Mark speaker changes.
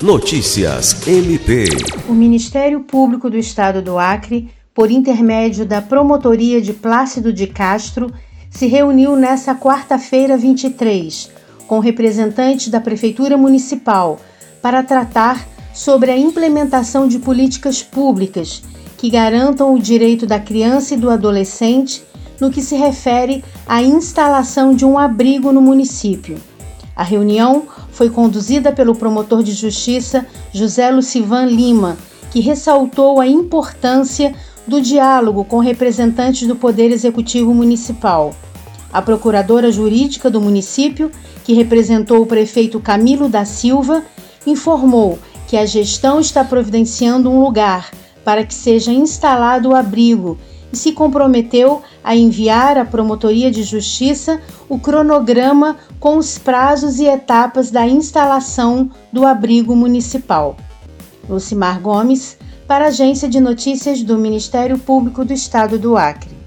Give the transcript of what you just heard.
Speaker 1: Notícias MP.
Speaker 2: O Ministério Público do Estado do Acre, por intermédio da Promotoria de Plácido de Castro, se reuniu nesta quarta-feira 23 com representantes da Prefeitura Municipal para tratar sobre a implementação de políticas públicas que garantam o direito da criança e do adolescente no que se refere à instalação de um abrigo no município. A reunião foi conduzida pelo promotor de justiça José Lucivan Lima, que ressaltou a importância do diálogo com representantes do Poder Executivo Municipal. A procuradora jurídica do município, que representou o prefeito Camilo da Silva, informou que a gestão está providenciando um lugar para que seja instalado o abrigo se comprometeu a enviar à Promotoria de Justiça o cronograma com os prazos e etapas da instalação do abrigo municipal. Lucimar Gomes, para a Agência de Notícias do Ministério Público do Estado do Acre.